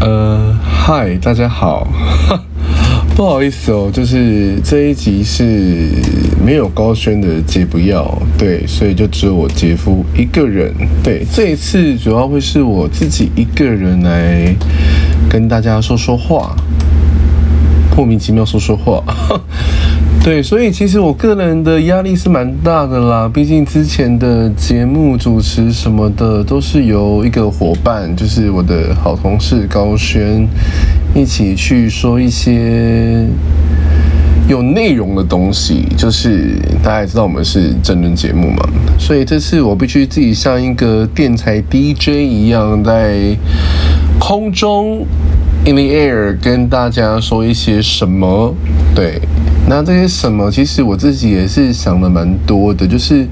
呃，嗨，大家好，不好意思哦，就是这一集是没有高轩的姐不要，对，所以就只有我姐夫一个人，对，这一次主要会是我自己一个人来跟大家说说话，莫名其妙说说话。对，所以其实我个人的压力是蛮大的啦。毕竟之前的节目主持什么的都是由一个伙伴，就是我的好同事高轩，一起去说一些有内容的东西。就是大家也知道我们是真人节目嘛，所以这次我必须自己像一个电台 DJ 一样，在空中 in the air 跟大家说一些什么。对。那这些什么，其实我自己也是想的蛮多的，就是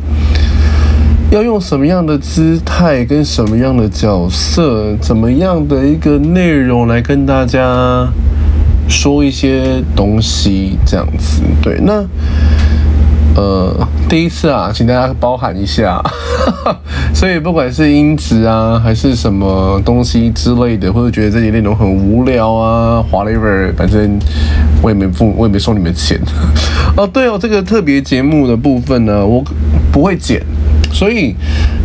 要用什么样的姿态，跟什么样的角色，怎么样的一个内容来跟大家说一些东西，这样子。对，那。呃，第一次啊，请大家包涵一下。所以不管是音质啊，还是什么东西之类的，或者觉得这些内容很无聊啊，whatever，反正我也没付，我也没收你们钱。哦，对哦，这个特别节目的部分呢，我不会剪，所以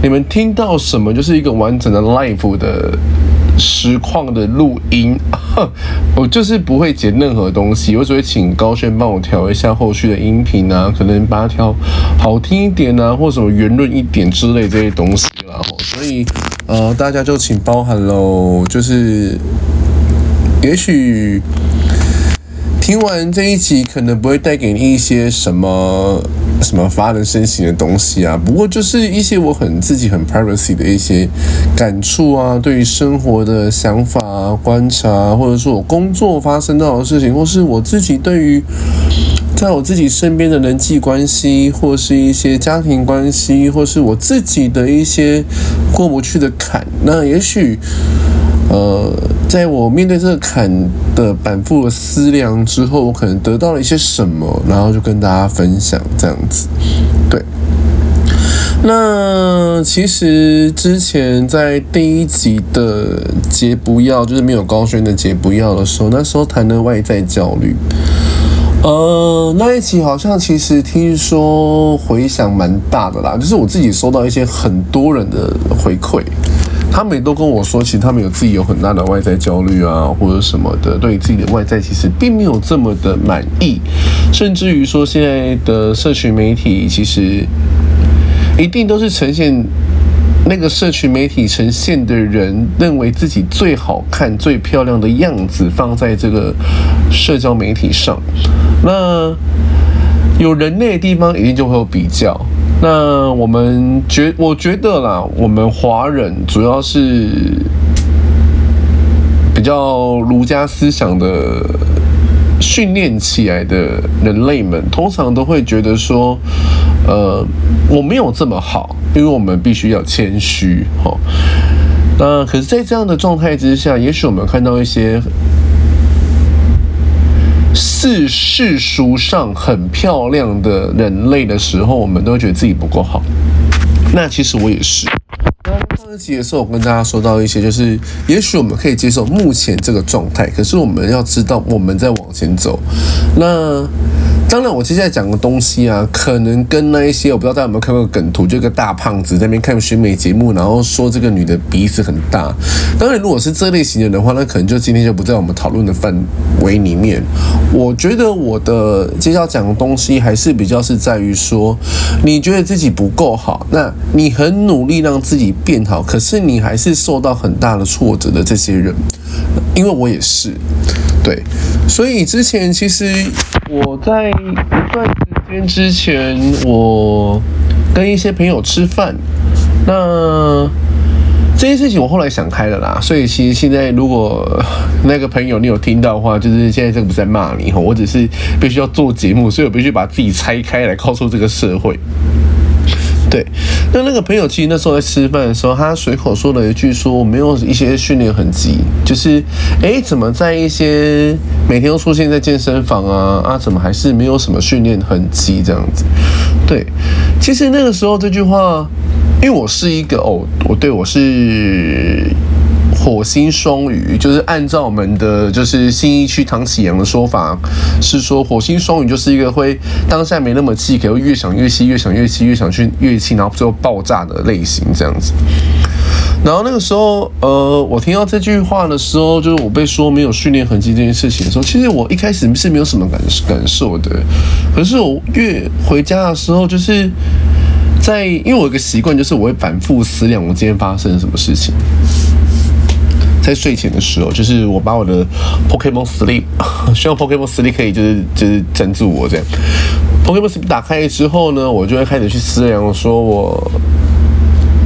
你们听到什么就是一个完整的 live 的。实况的录音，我就是不会剪任何东西，我只会请高轩帮我调一下后续的音频啊，可能把它调好听一点啊，或什么圆润一点之类这些东西啦。所以呃，大家就请包涵喽，就是也许。听完这一集，可能不会带给你一些什么什么发人深省的东西啊。不过就是一些我很自己很 privacy 的一些感触啊，对于生活的想法啊、观察，或者说我工作发生到的事情，或是我自己对于在我自己身边的人际关系，或是一些家庭关系，或是我自己的一些过不去的坎，那也许。呃，在我面对这个坎的反复的思量之后，我可能得到了一些什么，然后就跟大家分享这样子。对，那其实之前在第一集的杰不要，就是没有高轩的杰不要的时候，那时候谈的外在焦虑。呃，那一期好像其实听说回响蛮大的啦，就是我自己收到一些很多人的回馈。他们也都跟我说，其实他们有自己有很大的外在焦虑啊，或者什么的，对自己的外在其实并没有这么的满意，甚至于说现在的社群媒体其实一定都是呈现那个社群媒体呈现的人认为自己最好看、最漂亮的样子放在这个社交媒体上，那有人类的地方一定就会有比较。那我们觉，我觉得啦，我们华人主要是比较儒家思想的训练起来的人类们，通常都会觉得说，呃，我没有这么好，因为我们必须要谦虚，哈。那可是，在这样的状态之下，也许我们看到一些。是世俗上很漂亮的人类的时候，我们都觉得自己不够好。那其实我也是。上一集的时候，我跟大家说到一些，就是也许我们可以接受目前这个状态，可是我们要知道我们在往前走。那。当然，我接下来讲的东西啊，可能跟那一些我不知道大家有没有看过梗图，就一个大胖子在那边看选美节目，然后说这个女的鼻子很大。当然，如果是这类型的人的话，那可能就今天就不在我们讨论的范围里面。我觉得我的接下来讲的东西还是比较是在于说，你觉得自己不够好，那你很努力让自己变好，可是你还是受到很大的挫折的这些人，因为我也是，对，所以之前其实。我在一段时间之前，我跟一些朋友吃饭，那 这件事情我后来想开了啦，所以其实现在如果那个朋友你有听到的话，就是现在这个不是在骂你哈，我只是必须要做节目，所以我必须把自己拆开来告诉这个社会。对，那那个朋友其实那时候在吃饭的时候，他随口说了一句说：“我没有一些训练痕迹，就是哎，怎么在一些每天都出现在健身房啊啊，怎么还是没有什么训练痕迹这样子？”对，其实那个时候这句话，因为我是一个哦，我对我是。火星双鱼就是按照我们的就是新一区唐启阳的说法，是说火星双鱼就是一个会当下没那么气，可能会越想越气，越想越气，越想去越气，然后最后爆炸的类型这样子。然后那个时候，呃，我听到这句话的时候，就是我被说没有训练痕迹这件事情的时候，其实我一开始是没有什么感感受的。可是我越回家的时候，就是在因为我有个习惯，就是我会反复思量我今天发生了什么事情。在睡前的时候，就是我把我的 Pokemon Sleep，希望 Pokemon Sleep 可以就是就是赞助我这样。Pokemon Sleep 打开之后呢，我就会开始去思量，说我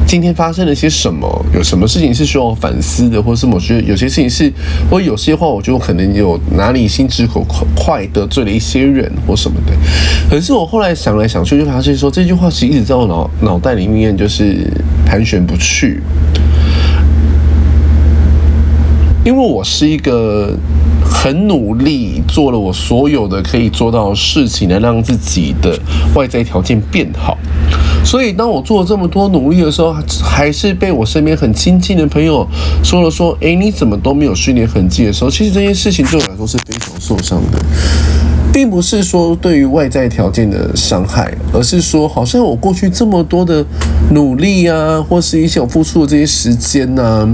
今天发生了些什么，有什么事情是需要反思的，或是某些有些事情是，或有些话，我觉得我可能有哪里心直口快得罪了一些人或什么的。可是我后来想来想去，就发现说这句话其实一直在我脑脑袋里面就是盘旋不去。因为我是一个很努力做了我所有的可以做到的事情，来让自己的外在条件变好。所以当我做了这么多努力的时候，还是被我身边很亲近的朋友说了说：“诶，你怎么都没有训练痕迹？”的时候，其实这件事情对我来说是非常受伤的，并不是说对于外在条件的伤害，而是说好像我过去这么多的努力啊，或是一些我付出的这些时间啊，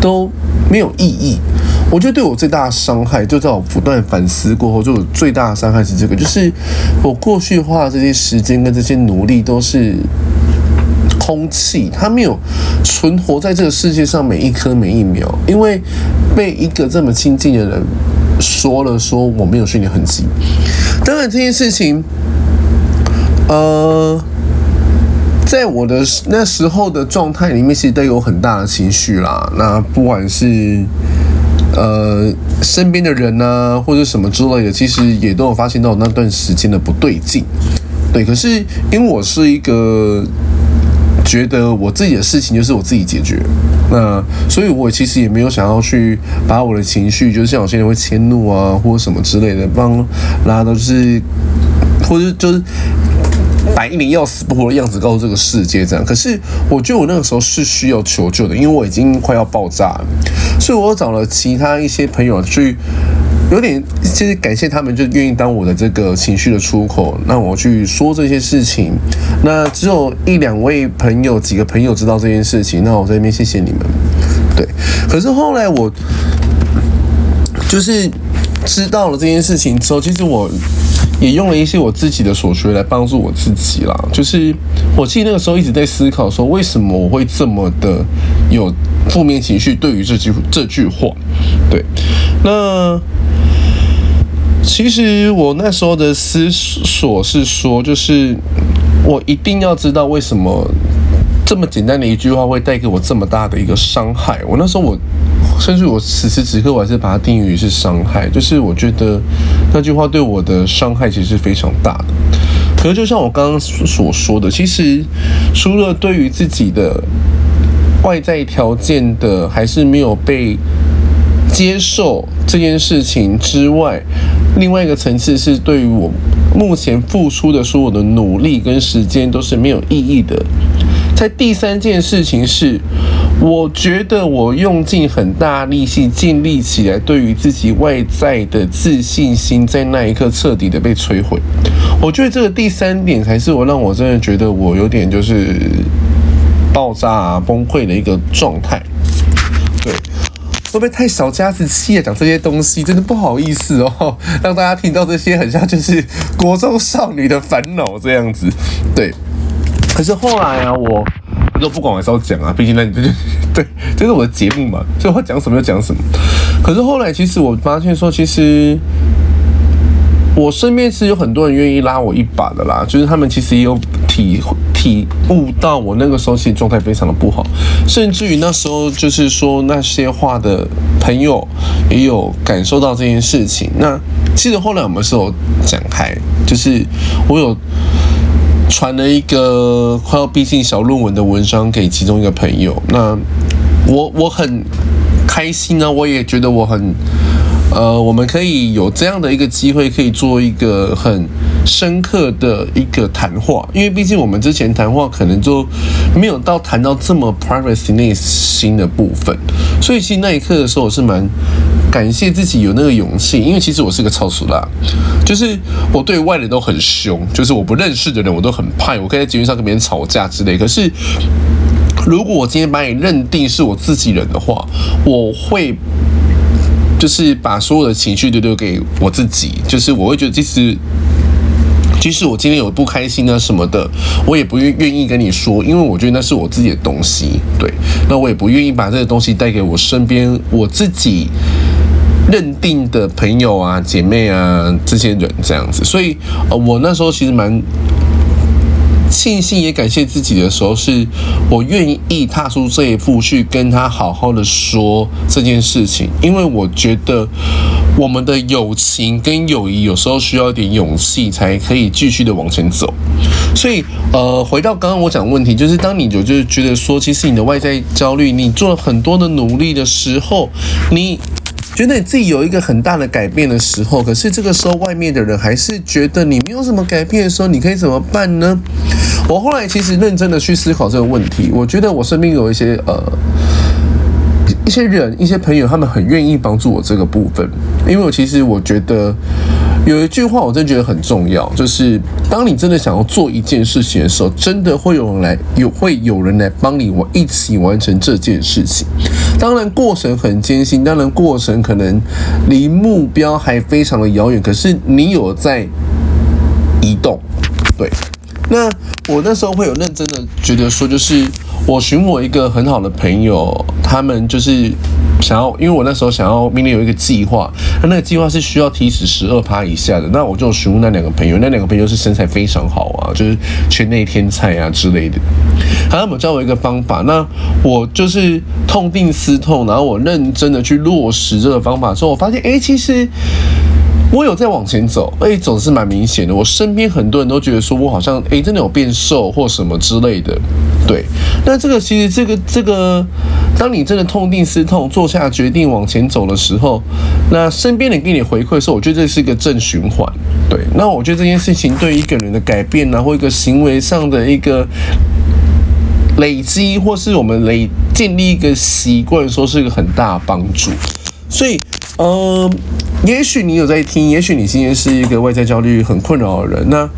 都。没有意义，我觉得对我最大的伤害，就在我不断反思过后，就我最大的伤害是这个，就是我过去花的这些时间跟这些努力都是空气，它没有存活在这个世界上每一刻每一秒，因为被一个这么亲近的人说了说我没有训练痕迹。当然这件事情，呃。在我的那时候的状态里面，其实都有很大的情绪啦。那不管是呃身边的人呢、或者什么之类的，其实也都有发现到那段时间的不对劲。对，可是因为我是一个觉得我自己的事情就是我自己解决，那所以我其实也没有想要去把我的情绪，就是像有些人会迁怒啊，或者什么之类的，帮拉到就是，或者就是。摆一脸要死不活的样子告诉这个世界这样，可是我觉得我那个时候是需要求救的，因为我已经快要爆炸了，所以我找了其他一些朋友去，有点其实感谢他们就愿意当我的这个情绪的出口，让我去说这些事情。那只有一两位朋友，几个朋友知道这件事情，那我在这边谢谢你们。对，可是后来我就是知道了这件事情之后，其实我。也用了一些我自己的所学来帮助我自己啦。就是我记得那个时候一直在思考说，为什么我会这么的有负面情绪？对于这句这句话，对，那其实我那时候的思索是说，就是我一定要知道为什么这么简单的一句话会带给我这么大的一个伤害。我那时候我。甚至我此时此刻，我还是把它定义为是伤害。就是我觉得那句话对我的伤害其实是非常大的。可是就像我刚刚所说的，其实除了对于自己的外在条件的还是没有被接受这件事情之外，另外一个层次是对于我目前付出的所有的努力跟时间都是没有意义的。在第三件事情是，我觉得我用尽很大力气建立起来，对于自己外在的自信心，在那一刻彻底的被摧毁。我觉得这个第三点才是我让我真的觉得我有点就是爆炸啊、崩溃的一个状态。对，会不会太小家子气啊？讲这些东西真的不好意思哦，让大家听到这些很像就是国中少女的烦恼这样子。对。可是后来啊，我我都不管，我还是要讲啊，毕竟那对 对，这是我的节目嘛，所以我讲什么就讲什么。可是后来，其实我发现说，其实我身边是有很多人愿意拉我一把的啦，就是他们其实也有体体悟到我那个时候其实状态非常的不好，甚至于那时候就是说那些话的朋友也有感受到这件事情。那记得后来我们是有讲开，就是我有传了一个快要逼近小论文的文章给其中一个朋友，那我我很开心呢，我也觉得我很。呃，我们可以有这样的一个机会，可以做一个很深刻的一个谈话，因为毕竟我们之前谈话可能就没有到谈到这么 privacy 内心的部分，所以其实那一刻的时候，我是蛮感谢自己有那个勇气，因为其实我是个超俗辣，就是我对外人都很凶，就是我不认识的人我都很怕，我可以在节目上跟别人吵架之类。可是如果我今天把你认定是我自己人的话，我会。就是把所有的情绪都留给我自己，就是我会觉得，这是即使我今天有不开心啊什么的，我也不愿愿意跟你说，因为我觉得那是我自己的东西，对，那我也不愿意把这个东西带给我身边我自己认定的朋友啊、姐妹啊这些人这样子，所以呃，我那时候其实蛮。庆幸也感谢自己的时候，是我愿意踏出这一步去跟他好好的说这件事情，因为我觉得我们的友情跟友谊有时候需要一点勇气才可以继续的往前走。所以，呃，回到刚刚我讲的问题，就是当你有就是觉得说，其实你的外在焦虑，你做了很多的努力的时候，你。觉得你自己有一个很大的改变的时候，可是这个时候外面的人还是觉得你没有什么改变的时候，你可以怎么办呢？我后来其实认真的去思考这个问题，我觉得我身边有一些呃。一些人、一些朋友，他们很愿意帮助我这个部分，因为我其实我觉得有一句话，我真的觉得很重要，就是当你真的想要做一件事情的时候，真的会有人来，有会有人来帮你，我一起完成这件事情。当然过程很艰辛，当然过程可能离目标还非常的遥远，可是你有在移动，对。那我那时候会有认真的觉得说，就是。我寻我一个很好的朋友，他们就是想要，因为我那时候想要明年有一个计划，那那个计划是需要体脂十二趴以下的，那我就询问那两个朋友，那两个朋友是身材非常好啊，就是圈内天菜啊之类的，他们教我一个方法，那我就是痛定思痛，然后我认真的去落实这个方法之后，我发现，哎，其实。我有在往前走，哎，走是蛮明显的。我身边很多人都觉得说，我好像哎，真的有变瘦或什么之类的。对，那这个其实这个这个，当你真的痛定思痛，做下决定往前走的时候，那身边人给你回馈的时候，我觉得这是一个正循环。对，那我觉得这件事情对一个人的改变呢，或一个行为上的一个累积，或是我们累建立一个习惯，说是一个很大帮助。所以，呃。也许你有在听，也许你今天是一个外在焦虑很困扰的人，那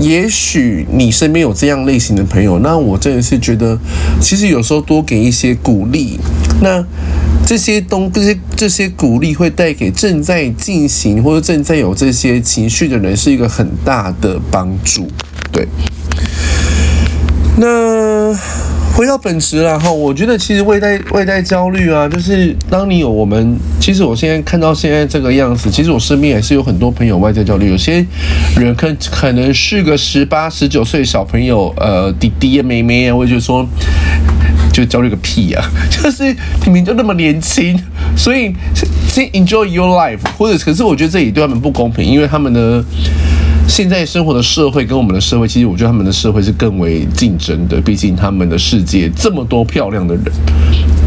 也许你身边有这样类型的朋友，那我真的是觉得，其实有时候多给一些鼓励，那这些东这些这些鼓励会带给正在进行或者正在有这些情绪的人是一个很大的帮助，对，那。回到本质了哈，我觉得其实外在外在焦虑啊，就是当你有我们，其实我现在看到现在这个样子，其实我身边也是有很多朋友外在焦虑，有些人可可能是个十八、十九岁小朋友，呃，弟弟啊、妹妹啊，我就说，就焦虑个屁啊，就是你们就那么年轻，所以先 enjoy your life，或者可是我觉得这也对他们不公平，因为他们的。现在生活的社会跟我们的社会，其实我觉得他们的社会是更为竞争的。毕竟他们的世界这么多漂亮的人，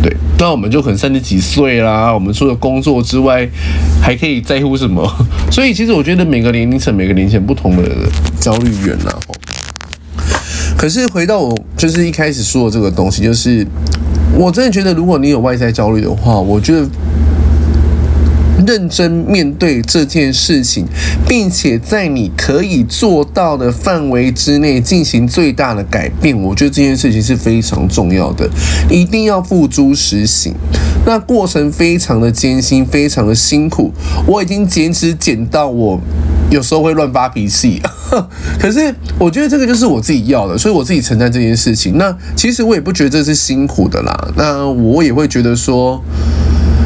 对，那我们就可能三十几岁啦。我们除了工作之外，还可以在乎什么？所以其实我觉得每个年龄层、每个年龄层不同的焦虑源呐。可是回到我就是一开始说的这个东西，就是我真的觉得，如果你有外在焦虑的话，我觉得。认真面对这件事情，并且在你可以做到的范围之内进行最大的改变，我觉得这件事情是非常重要的，一定要付诸实行。那过程非常的艰辛，非常的辛苦，我已经减脂减到我有时候会乱发脾气，可是我觉得这个就是我自己要的，所以我自己承担这件事情。那其实我也不觉得这是辛苦的啦，那我也会觉得说。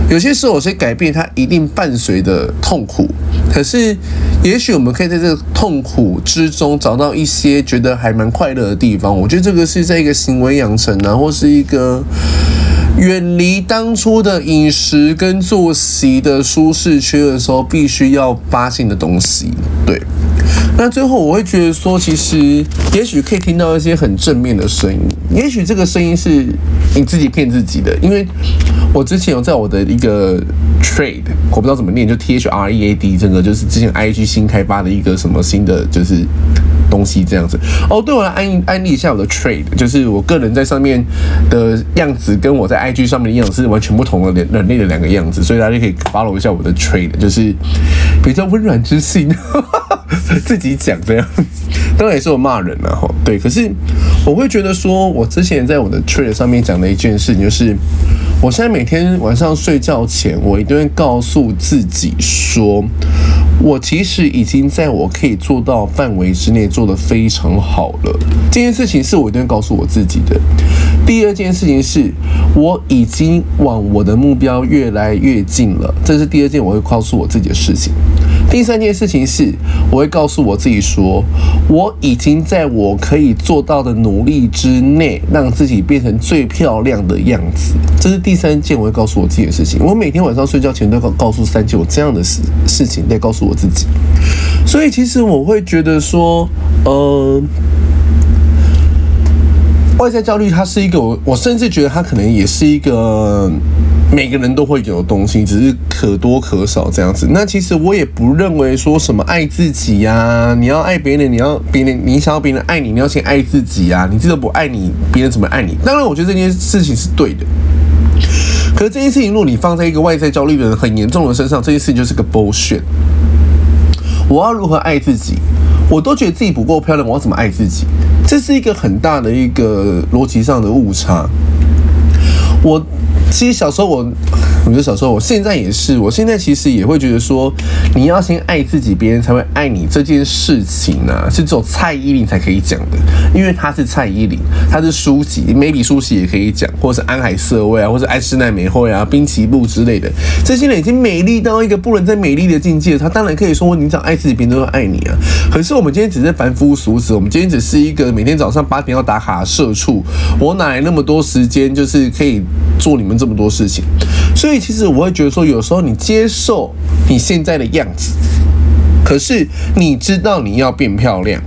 有些时候有些改变，它一定伴随的痛苦。可是，也许我们可以在这个痛苦之中找到一些觉得还蛮快乐的地方。我觉得这个是在一个行为养成啊，或是一个远离当初的饮食跟作息的舒适区的时候，必须要发现的东西。对。那最后我会觉得说，其实也许可以听到一些很正面的声音，也许这个声音是你自己骗自己的，因为我之前有在我的一个 trade，我不知道怎么念，就 T H R E A D，这个就是之前 I G 新开发的一个什么新的就是东西这样子。哦，对，我来安安利一下我的 trade，就是我个人在上面的样子跟我在 I G 上面的样子是完全不同的人人类的两个样子，所以大家可以 follow 一下我的 trade，就是比较温软之性。自己讲这样，当然也是我骂人了哈。对，可是我会觉得说，我之前在我的 trade 上面讲的一件事情，就是我现在每天晚上睡觉前，我一定会告诉自己说，我其实已经在我可以做到范围之内做得非常好了。这件事情是我一定会告诉我自己的。第二件事情是，我已经往我的目标越来越近了。这是第二件我会告诉我自己的事情。第三件事情是，我会告诉我自己说，我已经在我可以做到的努力之内，让自己变成最漂亮的样子。这是第三件我会告诉我自己的事情。我每天晚上睡觉前都要告诉三件我这样的事事情，再告诉我自己。所以其实我会觉得说，呃。外在焦虑，它是一个我，我甚至觉得它可能也是一个每个人都会有的东西，只是可多可少这样子。那其实我也不认为说什么爱自己呀，你要爱别人，你要别人，你想要别人爱你，你要先爱自己呀。你自己都不爱你，别人怎么爱你？当然，我觉得这件事情是对的。可是这件事情，如果你放在一个外在焦虑的人很严重的身上，这件事情就是个 bullshit。我要如何爱自己？我都觉得自己不够漂亮，我要怎么爱自己？这是一个很大的一个逻辑上的误差。我。其实小时候我，我觉得小时候，我现在也是，我现在其实也会觉得说，你要先爱自己，别人才会爱你这件事情呢、啊，是只有蔡依林才可以讲的，因为她是蔡依林，她是舒淇，maybe 舒淇也可以讲，或是安海瑟薇啊，或者安室奈美惠啊，滨崎步之类的，这些人已经美丽到一个不能再美丽的境界，她当然可以说你只要爱自己，别人都会爱你啊。可是我们今天只是凡夫俗子，我们今天只是一个每天早上八点要打卡社畜，我哪来那么多时间，就是可以做你们这么多事情，所以其实我会觉得说，有时候你接受你现在的样子，可是你知道你要变漂亮。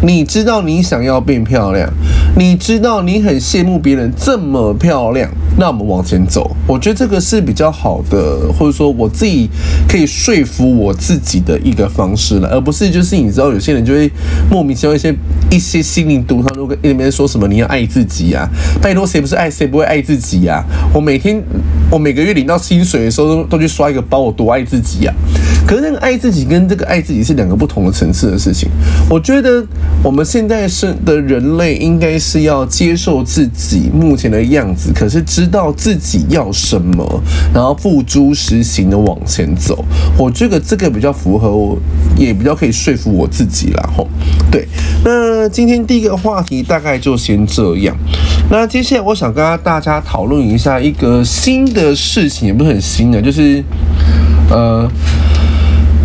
你知道你想要变漂亮，你知道你很羡慕别人这么漂亮，那我们往前走。我觉得这个是比较好的，或者说我自己可以说服我自己的一个方式了，而不是就是你知道有些人就会莫名其妙一些一些心灵毒汤，都跟那边说什么你要爱自己呀、啊，拜托谁不是爱谁不会爱自己呀、啊？我每天我每个月领到薪水的时候都都去刷一个包，我多爱自己呀、啊！可是那个爱自己跟这个爱自己是两个不同的层次的事情，我觉得。我们现在是的人类，应该是要接受自己目前的样子，可是之知道自己要什么，然后付诸实行的往前走。我这个这个比较符合我，也比较可以说服我自己啦。吼，对。那今天第一个话题大概就先这样。那接下来我想跟大家讨论一下一个新的事情，也不是很新的，就是呃。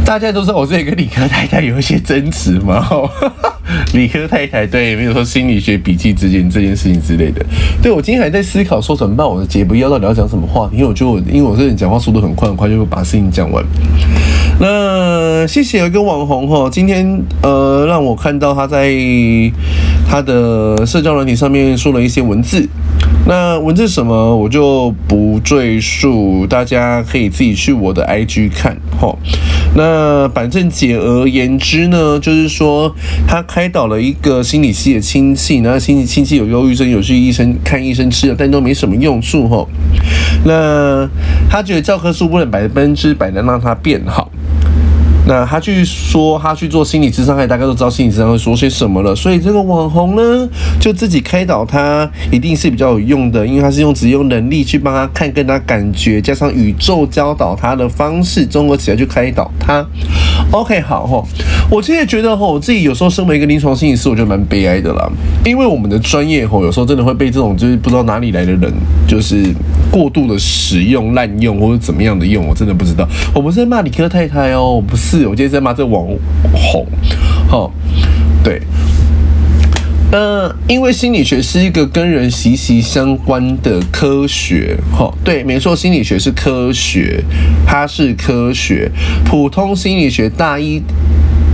大家都知道我这里跟理科太太有一些争执嘛，理科太太对，没有说心理学笔记之间这件事情之类的。对，我今天还在思考说怎么办，我的节目要到底要讲什么话，因为我觉得我，因为我这人讲话速度很快很快，就会把事情讲完。那谢谢有一个网红哈，今天呃让我看到他在他的社交软体上面说了一些文字。那文字什么我就不赘述，大家可以自己去我的 IG 看哈。那反正简而言之呢，就是说他开导了一个心理系的亲戚，然后心理亲戚有忧郁症，有去医生看医生吃了，但都没什么用处齁。那他觉得教科书不能百分之百的让他变好。那他去说他去做心理咨商，大家都知道心理咨商会说些什么了。所以这个网红呢，就自己开导他，一定是比较有用的，因为他是用只用能力去帮他看，跟他感觉，加上宇宙教导他的方式综合起来去开导他。OK，好哈，我其实觉得哈，我自己有时候身为一个临床心理师，我觉得蛮悲哀的啦，因为我们的专业吼，有时候真的会被这种就是不知道哪里来的人，就是过度的使用、滥用或者怎么样的用，我真的不知道。我不是在骂理科太太哦，我不是，我今天在骂这网红。好，对。呃，因为心理学是一个跟人息息相关的科学。哦，对，没错，心理学是科学，它是科学。普通心理学大一。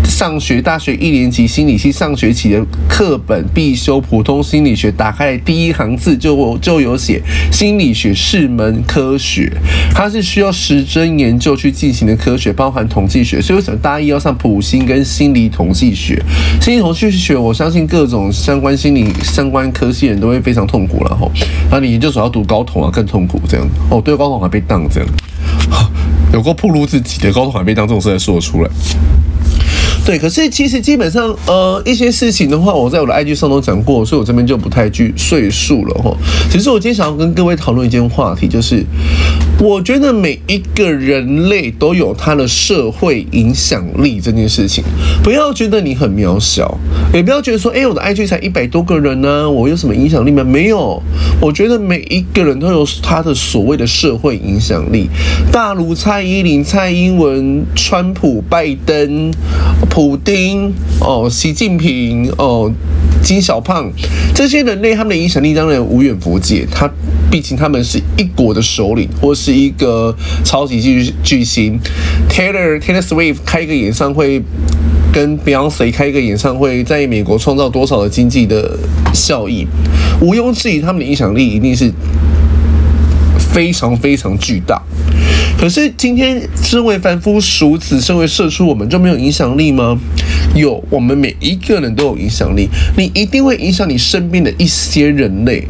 上学大学一年级心理系上学期的课本必修普通心理学，打开第一行字就就有写心理学是门科学，它是需要实证研究去进行的科学，包含统计学。所以为什么大一要上普心跟心理统计学？心理统计学，我相信各种相关心理相关科系人都会非常痛苦了吼。然后你研究所要读高统啊，更痛苦这样。哦，对，高统还被当这样，有过暴露自己的高统还被当这种事还说得出来。对，可是其实基本上，呃，一些事情的话，我在我的 IG 上都讲过，所以我这边就不太去赘述了哈。其实我今天想要跟各位讨论一件话题，就是我觉得每一个人类都有他的社会影响力这件事情，不要觉得你很渺小，也不要觉得说，哎，我的 IG 才一百多个人呢，我有什么影响力吗？没有，我觉得每一个人都有他的所谓的社会影响力。大如蔡依林、蔡英文、川普、拜登。普丁哦，习近平哦，金小胖这些人类，他们的影响力当然无远弗届。他毕竟他们是一国的首领，或是一个超级巨巨星。Taylor Taylor Swift 开一个演唱会，跟 Beyonce 开一个演唱会，在美国创造多少的经济的效益？毋庸置疑，他们的影响力一定是非常非常巨大。可是今天，身为凡夫俗子，身为社畜，我们就没有影响力吗？有，我们每一个人都有影响力。你一定会影响你身边的一些人类。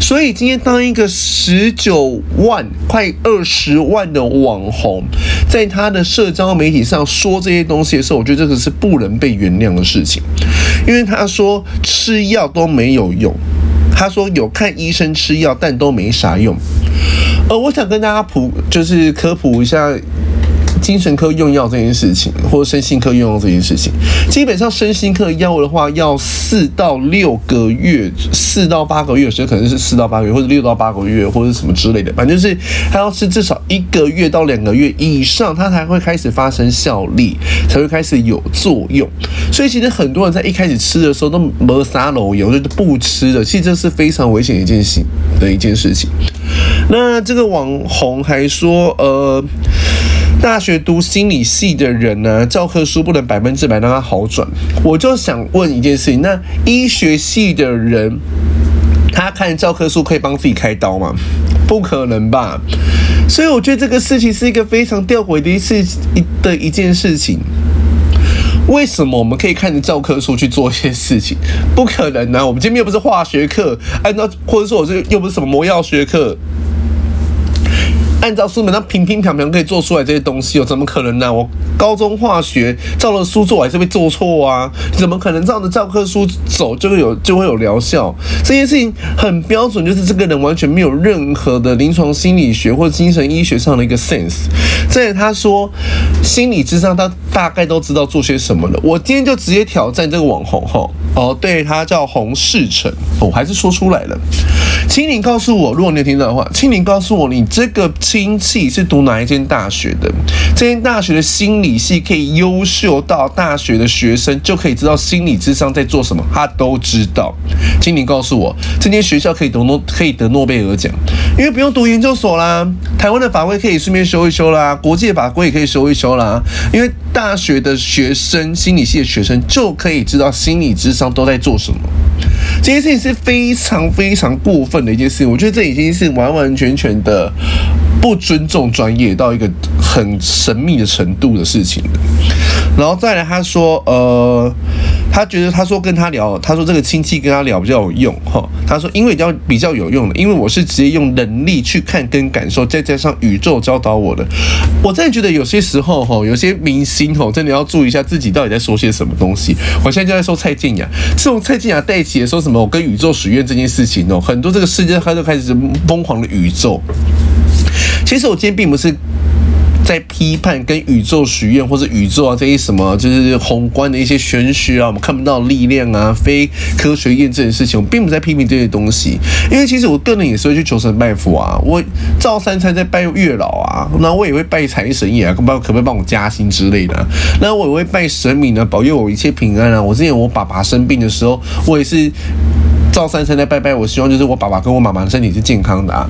所以今天，当一个十九万、快二十万的网红，在他的社交媒体上说这些东西的时候，我觉得这个是不能被原谅的事情。因为他说吃药都没有用，他说有看医生吃药，但都没啥用。呃，我想跟大家普就是科普一下。精神科用药这件事情，或者身心科用药这件事情，基本上身心科药的话，要四到六个月，四到八个月，有时候可能是四到八个月，或者六到八个月，或者什么之类的，反正就是它要是至少一个月到两个月以上，它才会开始发生效力，才会开始有作用。所以其实很多人在一开始吃的时候都没啥路用，就是不吃的，其实这是非常危险一件事的一件事情。那这个网红还说，呃。大学读心理系的人呢，教科书不能百分之百让他好转。我就想问一件事情：那医学系的人，他看教科书可以帮自己开刀吗？不可能吧。所以我觉得这个事情是一个非常吊诡的一事一的一件事情。为什么我们可以看着教科书去做一些事情？不可能呢、我们今天又不是化学课，按照或者说我这又不是什么魔药学课。按照书本上平平平平可以做出来这些东西哦，怎么可能呢？我高中化学照了书做还是会做错啊？怎么可能照着教科书走就会有就会有疗效？这件事情很标准，就是这个人完全没有任何的临床心理学或精神医学上的一个 sense。在他说心理咨商，他大概都知道做些什么了。我今天就直接挑战这个网红哈，哦对，他叫洪世成，我还是说出来了，请你告诉我，如果你有听到的话，请你告诉我你这个。亲戚是读哪一间大学的？这间大学的心理系可以优秀到大学的学生就可以知道心理智商在做什么，他都知道。请你告诉我，这间学校可以得诺可以得诺贝尔奖，因为不用读研究所啦。台湾的法规可以顺便修一修啦，国际的法规也可以修一修啦。因为大学的学生，心理系的学生就可以知道心理智商都在做什么。这件事情是非常非常过分的一件事情，我觉得这已经是完完全全的。不尊重专业到一个很神秘的程度的事情。然后再来，他说，呃，他觉得他说跟他聊，他说这个亲戚跟他聊比较有用哈。他说因为比较比较有用的，因为我是直接用能力去看跟感受，再加上宇宙教导我的。我真的觉得有些时候哈，有些明星哈，真的要注意一下自己到底在说些什么东西。我现在就在说蔡健雅，自从蔡健雅带起的说什么我跟宇宙许愿这件事情哦，很多这个世界他就开始疯狂的宇宙。其实我今天并不是。在批判跟宇宙许愿，或者宇宙啊这些什么，就是宏观的一些玄学啊，我们看不到力量啊，非科学验证的事情，我并不在批评这些东西。因为其实我个人也是会去求神拜佛啊，我照三餐在拜月老啊，那我也会拜财神爷啊，可不可不可以帮我加薪之类的啊？那我也会拜神明呢，保佑我一切平安啊。我之前我爸爸生病的时候，我也是。照三餐在拜拜，我希望就是我爸爸跟我妈妈的身体是健康的啊。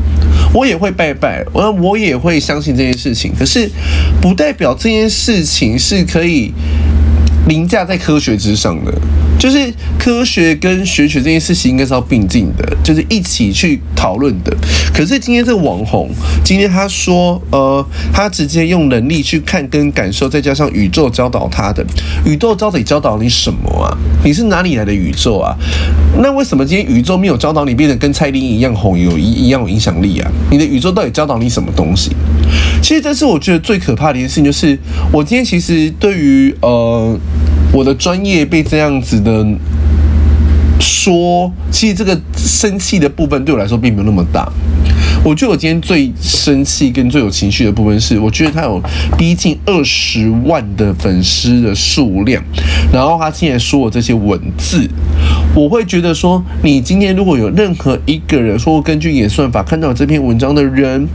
我也会拜拜，我我也会相信这件事情，可是不代表这件事情是可以凌驾在科学之上的。就是科学跟玄学这件事情应该是要并进的，就是一起去讨论的。可是今天这个网红，今天他说，呃，他直接用能力去看跟感受，再加上宇宙教导他的，宇宙到底教导你什么啊？你是哪里来的宇宙啊？那为什么今天宇宙没有教导你变得跟蔡依林一样红，有一一样有影响力啊？你的宇宙到底教导你什么东西？其实这是我觉得最可怕的一件事情，就是我今天其实对于呃。我的专业被这样子的说，其实这个生气的部分对我来说并没有那么大。我觉得我今天最生气跟最有情绪的部分是，我觉得他有逼近二十万的粉丝的数量，然后他竟然说我这些文字，我会觉得说，你今天如果有任何一个人说根据演算法看到这篇文章的人，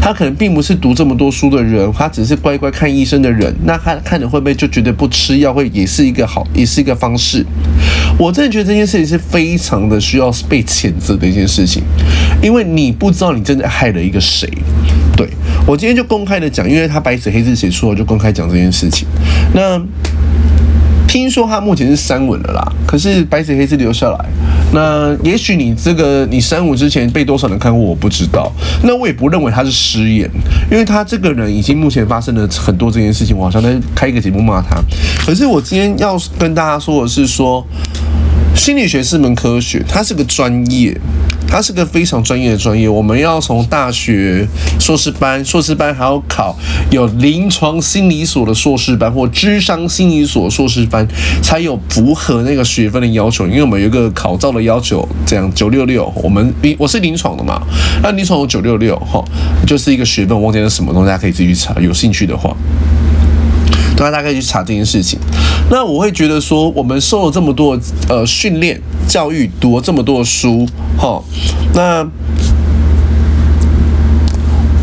他可能并不是读这么多书的人，他只是乖乖看医生的人，那他看着会不会就觉得不吃药会也是一个好，也是一个方式？我真的觉得这件事情是非常的需要被谴责的一件事情，因为你不知道你真的害了一个谁。对，我今天就公开的讲，因为他白纸黑字写出了，就公开讲这件事情。那听说他目前是删文了啦，可是白纸黑字留下来。那也许你这个你删文之前被多少人看过，我不知道。那我也不认为他是失言，因为他这个人已经目前发生了很多这件事情，我好像在开一个节目骂他。可是我今天要跟大家说的是说。心理学是门科学，它是个专业，它是个非常专业的专业。我们要从大学硕士班，硕士班还要考有临床心理所的硕士班或智商心理所硕士班，才有符合那个学分的要求。因为我们有一个考照的要求，这样九六六，我们我是临床的嘛，那临床有九六六哈，就是一个学分，忘记了什么东西，大家可以自己去查，有兴趣的话。大家大概去查这件事情，那我会觉得说，我们受了这么多呃训练教育，读了这么多书，哈，那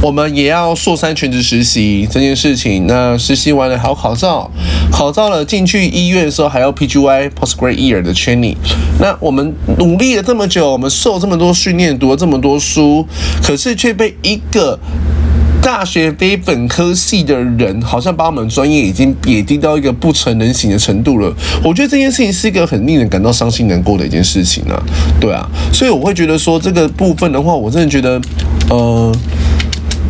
我们也要硕三全职实习这件事情。那实习完了还要考照，考照了进去医院的时候还要 PGY Postgrad Year 的 training。那我们努力了这么久，我们受这么多训练，读了这么多书，可是却被一个。大学非本科系的人，好像把我们专业已经贬低到一个不成人形的程度了。我觉得这件事情是一个很令人感到伤心难过的一件事情啊，对啊，所以我会觉得说这个部分的话，我真的觉得，呃。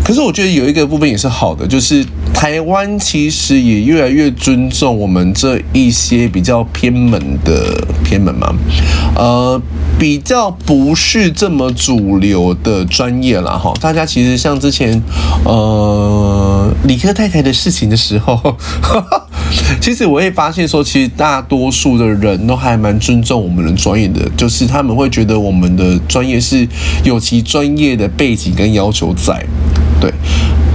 可是我觉得有一个部分也是好的，就是台湾其实也越来越尊重我们这一些比较偏门的偏门嘛，呃，比较不是这么主流的专业啦哈。大家其实像之前呃理科太太的事情的时候，其实我会发现说，其实大多数的人都还蛮尊重我们的专业的，就是他们会觉得我们的专业是有其专业的背景跟要求在。对，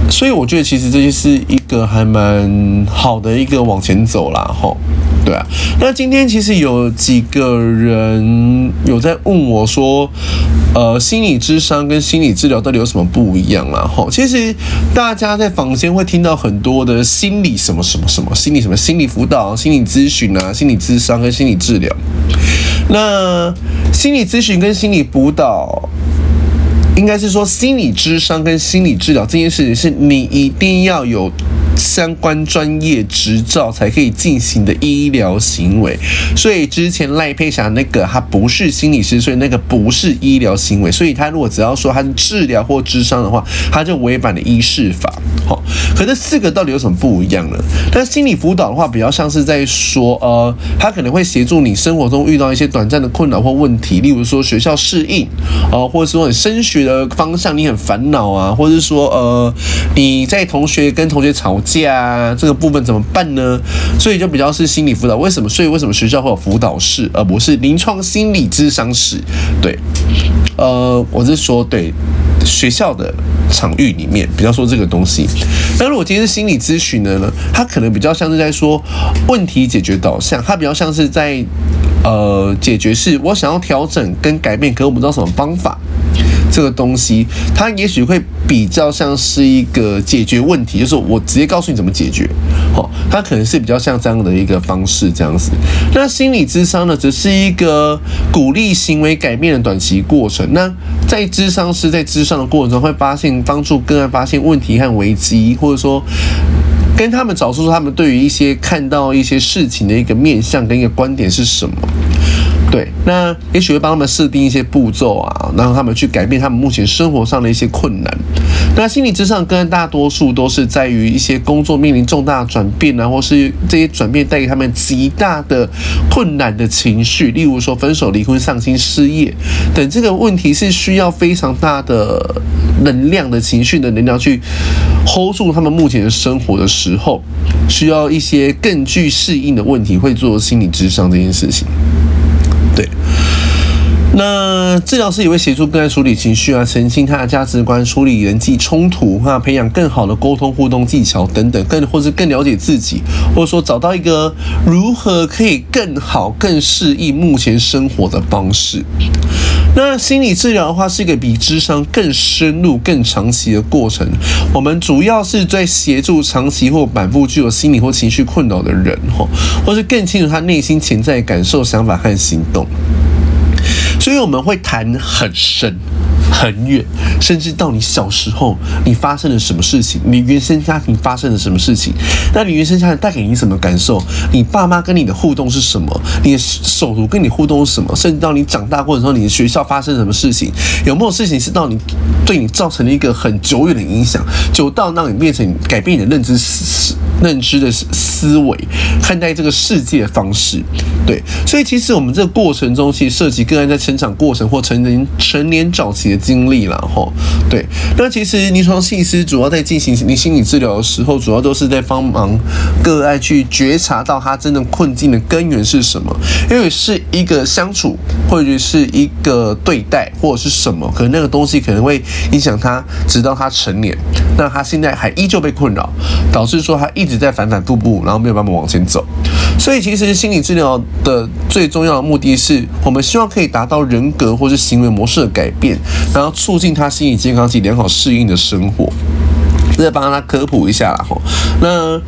所以我觉得其实这就是一个还蛮好的一个往前走啦，吼，对啊。那今天其实有几个人有在问我说，呃，心理咨商跟心理治疗到底有什么不一样啦？吼，其实大家在房间会听到很多的心理什么什么什么心理什么心理辅导、心理咨询啊、心理咨商跟心理治疗。那心理咨询跟心理辅导。应该是说，心理智商跟心理治疗这件事情，是你一定要有相关专业执照才可以进行的医疗行为。所以之前赖佩霞那个，他不是心理师，所以那个不是医疗行为。所以他如果只要说他是治疗或智商的话，他就违反了医师法。好，可这四个到底有什么不一样呢？但心理辅导的话，比较像是在说，呃，他可能会协助你生活中遇到一些短暂的困扰或问题，例如说学校适应，啊、呃，或者说你升学的方向你很烦恼啊，或者是说，呃，你在同学跟同学吵架啊，这个部分怎么办呢？所以就比较是心理辅导。为什么？所以为什么学校会有辅导室，而不是临床心理咨商室？对，呃，我是说对。学校的场域里面，比方说这个东西，那如果今天是心理咨询的呢？它可能比较像是在说问题解决导向，它比较像是在呃解决是我想要调整跟改变，可我不知道什么方法。这个东西，它也许会比较像是一个解决问题，就是我直接告诉你怎么解决，哦，它可能是比较像这样的一个方式这样子。那心理咨商呢，只是一个鼓励行为改变的短期过程。那在咨商师在咨商的过程中，会发现帮助个案发现问题和危机，或者说跟他们找出他们对于一些看到一些事情的一个面向跟一个观点是什么。对，那也许会帮他们设定一些步骤啊，然后他们去改变他们目前生活上的一些困难。那心理咨商跟大多数都是在于一些工作面临重大转变啊，或是这些转变带给他们极大的困难的情绪，例如说分手、离婚、丧亲、失业等这个问题是需要非常大的能量的情绪的能量去 hold 住他们目前的生活的时候，需要一些更具适应的问题，会做心理咨商这件事情。对，那治疗师也会协助个案处理情绪啊，澄清他的价值观，处理人际冲突，哈，培养更好的沟通互动技巧等等，更或是更了解自己，或者说找到一个如何可以更好、更适应目前生活的方式。那心理治疗的话，是一个比智商更深入、更长期的过程。我们主要是在协助长期或反复具有心理或情绪困扰的人，吼，或是更清楚他内心潜在感受、想法和行动。所以我们会谈很深。很远，甚至到你小时候，你发生了什么事情？你原生家庭发生了什么事情？那你原生家庭带给你什么感受？你爸妈跟你的互动是什么？你的手足跟你互动是什么？甚至到你长大过程中，你的学校发生什么事情？有没有事情是到你对你造成了一个很久远的影响，久到让你变成改变你的认知思认知的思维，看待这个世界的方式？对，所以其实我们这个过程中，其实涉及个案在成长过程或成年成年早期的。经历了哈，对，那其实临床心理师主要在进行你心理治疗的时候，主要都是在帮忙个案去觉察到他真正困境的根源是什么，因为是一个相处，或者是一个对待，或者是什么，可能那个东西可能会影响他，直到他成年，那他现在还依旧被困扰，导致说他一直在反反复复，然后没有办法往前走。所以其实心理治疗的最重要的目的是，我们希望可以达到人格或是行为模式的改变。然后促进他心理健康及良好适应的生活。再帮他科普一下啦吼，那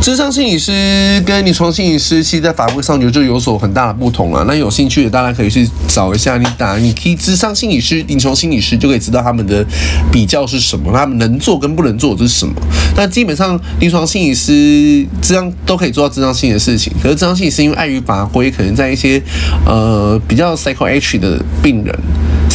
智商心理师跟临床心理师，其实在法规上就就有所很大的不同了。那有兴趣的大家可以去找一下，你打你 key 咨商心理师、临床心理师，就可以知道他们的比较是什么，他们能做跟不能做的是什么。那基本上临床心理师这样都可以做到智商心理的事情，可是智商心理师因为碍于法规，可能在一些呃比较 psycho h 的病人。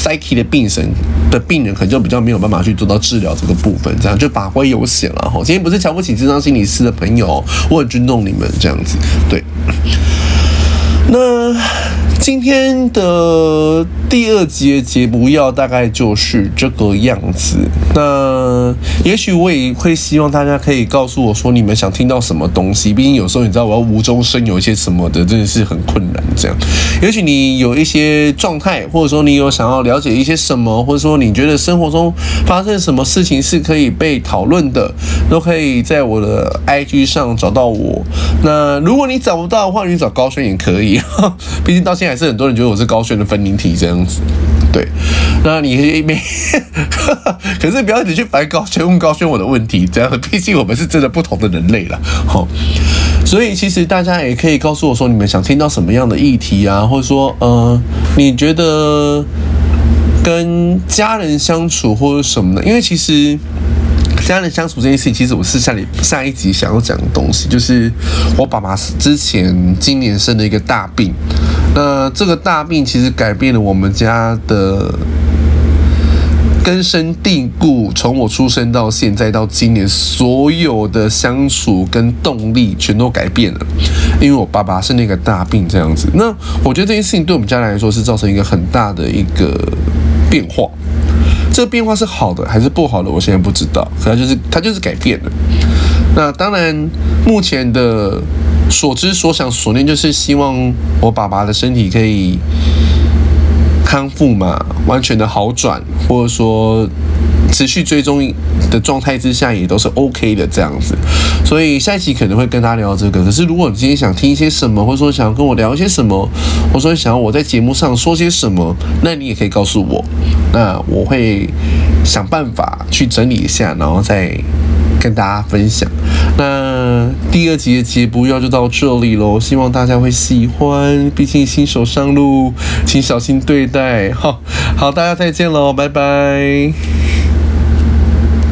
Psy 的病神的病人可能就比较没有办法去做到治疗这个部分，这样就法规有写了哈。今天不是瞧不起智商心理师的朋友，我很尊重你们这样子，对。那今天的第二集的节目要大概就是这个样子。那也许我也会希望大家可以告诉我说你们想听到什么东西。毕竟有时候你知道我要无中生有一些什么的，真的是很困难。这样，也许你有一些状态，或者说你有想要了解一些什么，或者说你觉得生活中发生什么事情是可以被讨论的，都可以在我的 IG 上找到我。那如果你找不到的话，你找高轩也可以。毕竟到现在还是很多人觉得我是高轩的分灵体这样子，对。那你没，可是不要一直去烦高轩，问高轩我的问题，这样。毕竟我们是真的不同的人类了，好。所以其实大家也可以告诉我说，你们想听到什么样的议题啊，或者说，呃，你觉得跟家人相处或者什么的，因为其实。家人相处这件事情，其实我是下里下一集想要讲的东西，就是我爸爸之前今年生了一个大病，那这个大病其实改变了我们家的根深蒂固，从我出生到现在到今年，所有的相处跟动力全都改变了。因为我爸爸是那个大病这样子，那我觉得这件事情对我们家来说是造成一个很大的一个变化。这个变化是好的还是不好的，我现在不知道。可能就是它就是改变了。那当然，目前的所知所想所念，就是希望我爸爸的身体可以康复嘛，完全的好转，或者说。持续追踪的状态之下，也都是 OK 的这样子，所以下一期可能会跟大家聊这个。可是如果你今天想听一些什么，或者说想要跟我聊一些什么，或者说想要我在节目上说些什么，那你也可以告诉我，那我会想办法去整理一下，然后再跟大家分享。那第二集的节不要就到这里喽，希望大家会喜欢，毕竟新手上路，请小心对待。好，好，大家再见喽，拜拜。